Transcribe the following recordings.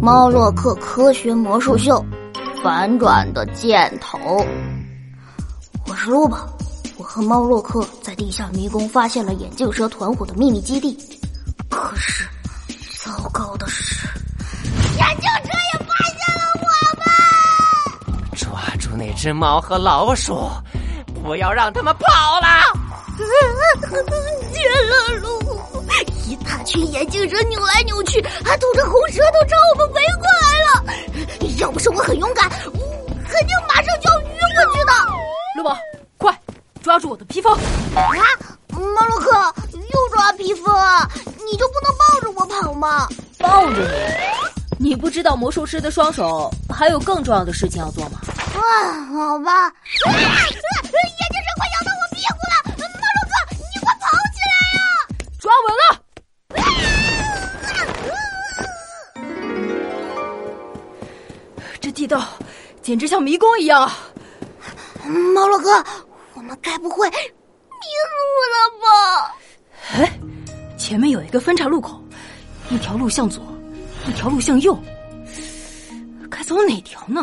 猫洛克科学魔术秀，反转的箭头。我是露宝，我和猫洛克在地下迷宫发现了眼镜蛇团伙的秘密基地。可是，糟糕的是，眼镜蛇也发现了我们。抓住那只猫和老鼠，不要让他们跑了。眼镜蛇扭来扭去，还吐着红舌头朝我们围过来了。要不是我很勇敢，我肯定马上就要晕过去的。露宝，快抓住我的披风！啊，马洛克又抓披风，你就不能抱着我跑吗？抱着你？你不知道魔术师的双手还有更重要的事情要做吗？啊，好吧。眼镜道简直像迷宫一样啊！猫洛哥，我们该不会迷路了吧？哎，前面有一个分岔路口，一条路向左，一条路向右，该走哪条呢？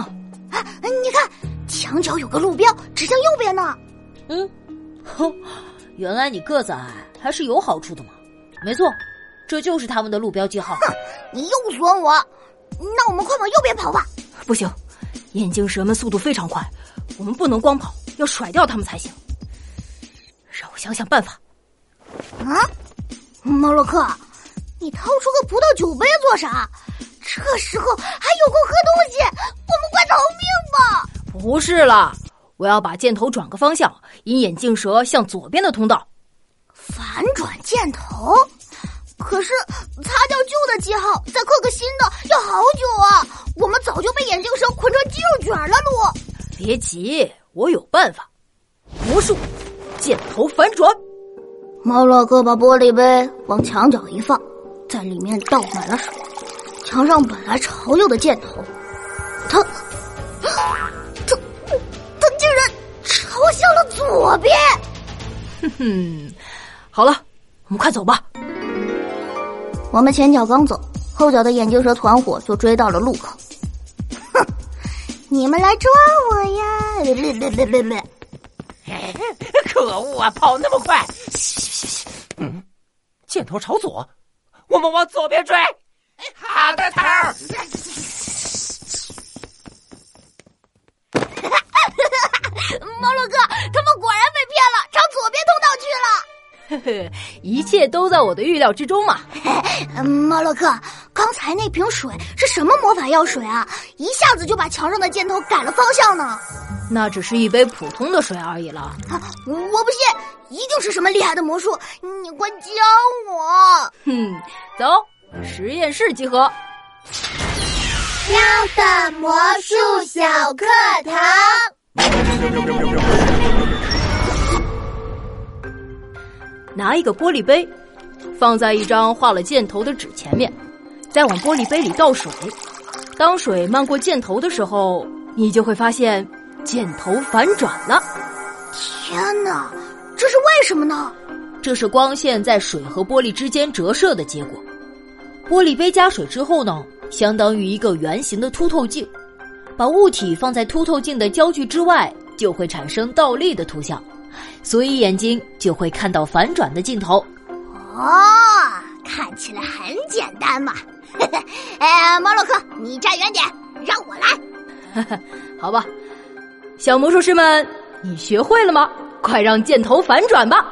啊，你看，墙角有个路标，指向右边呢。嗯，哼，原来你个子矮还是有好处的嘛。没错，这就是他们的路标记号。哼，你又损我，那我们快往右边跑吧。不行，眼镜蛇们速度非常快，我们不能光跑，要甩掉他们才行。让我想想办法。啊，猫洛克，你掏出个葡萄酒杯做啥？这时候还有空喝东西？我们快逃命吧！不是啦，我要把箭头转个方向，引眼镜蛇向左边的通道。反转箭头？可是擦掉旧的记号，再刻个新的，别急，我有办法。魔术，箭头反转。猫洛克把玻璃杯往墙角一放，在里面倒满了水。墙上本来朝右的箭头，它，它，它竟然朝向了左边。哼哼，好了，我们快走吧。我们前脚刚走，后脚的眼镜蛇团伙就追到了路口。哼，你们来抓我呀！略略略略略。可恶啊，跑那么快！嗯，箭头朝左，我们往左边追。好的，头儿。猫洛克，他们果然被骗了，朝左边通道去了。呵呵，一切都在我的预料之中嘛。猫洛克，刚才那瓶水是什么魔法药水啊？一下子就把墙上的箭头改了方向呢？那只是一杯普通的水而已了。啊，我不信，一定是什么厉害的魔术，你快教我。哼，走，实验室集合。喵的魔术小课堂。拿一个玻璃杯，放在一张画了箭头的纸前面，再往玻璃杯里倒水。当水漫过箭头的时候，你就会发现箭头反转了。天哪，这是为什么呢？这是光线在水和玻璃之间折射的结果。玻璃杯加水之后呢，相当于一个圆形的凸透镜，把物体放在凸透镜的焦距之外，就会产生倒立的图像。所以眼睛就会看到反转的镜头。哦，看起来很简单嘛。哎，猫洛克，你站远点，让我来。好吧，小魔术师们，你学会了吗？快让箭头反转吧！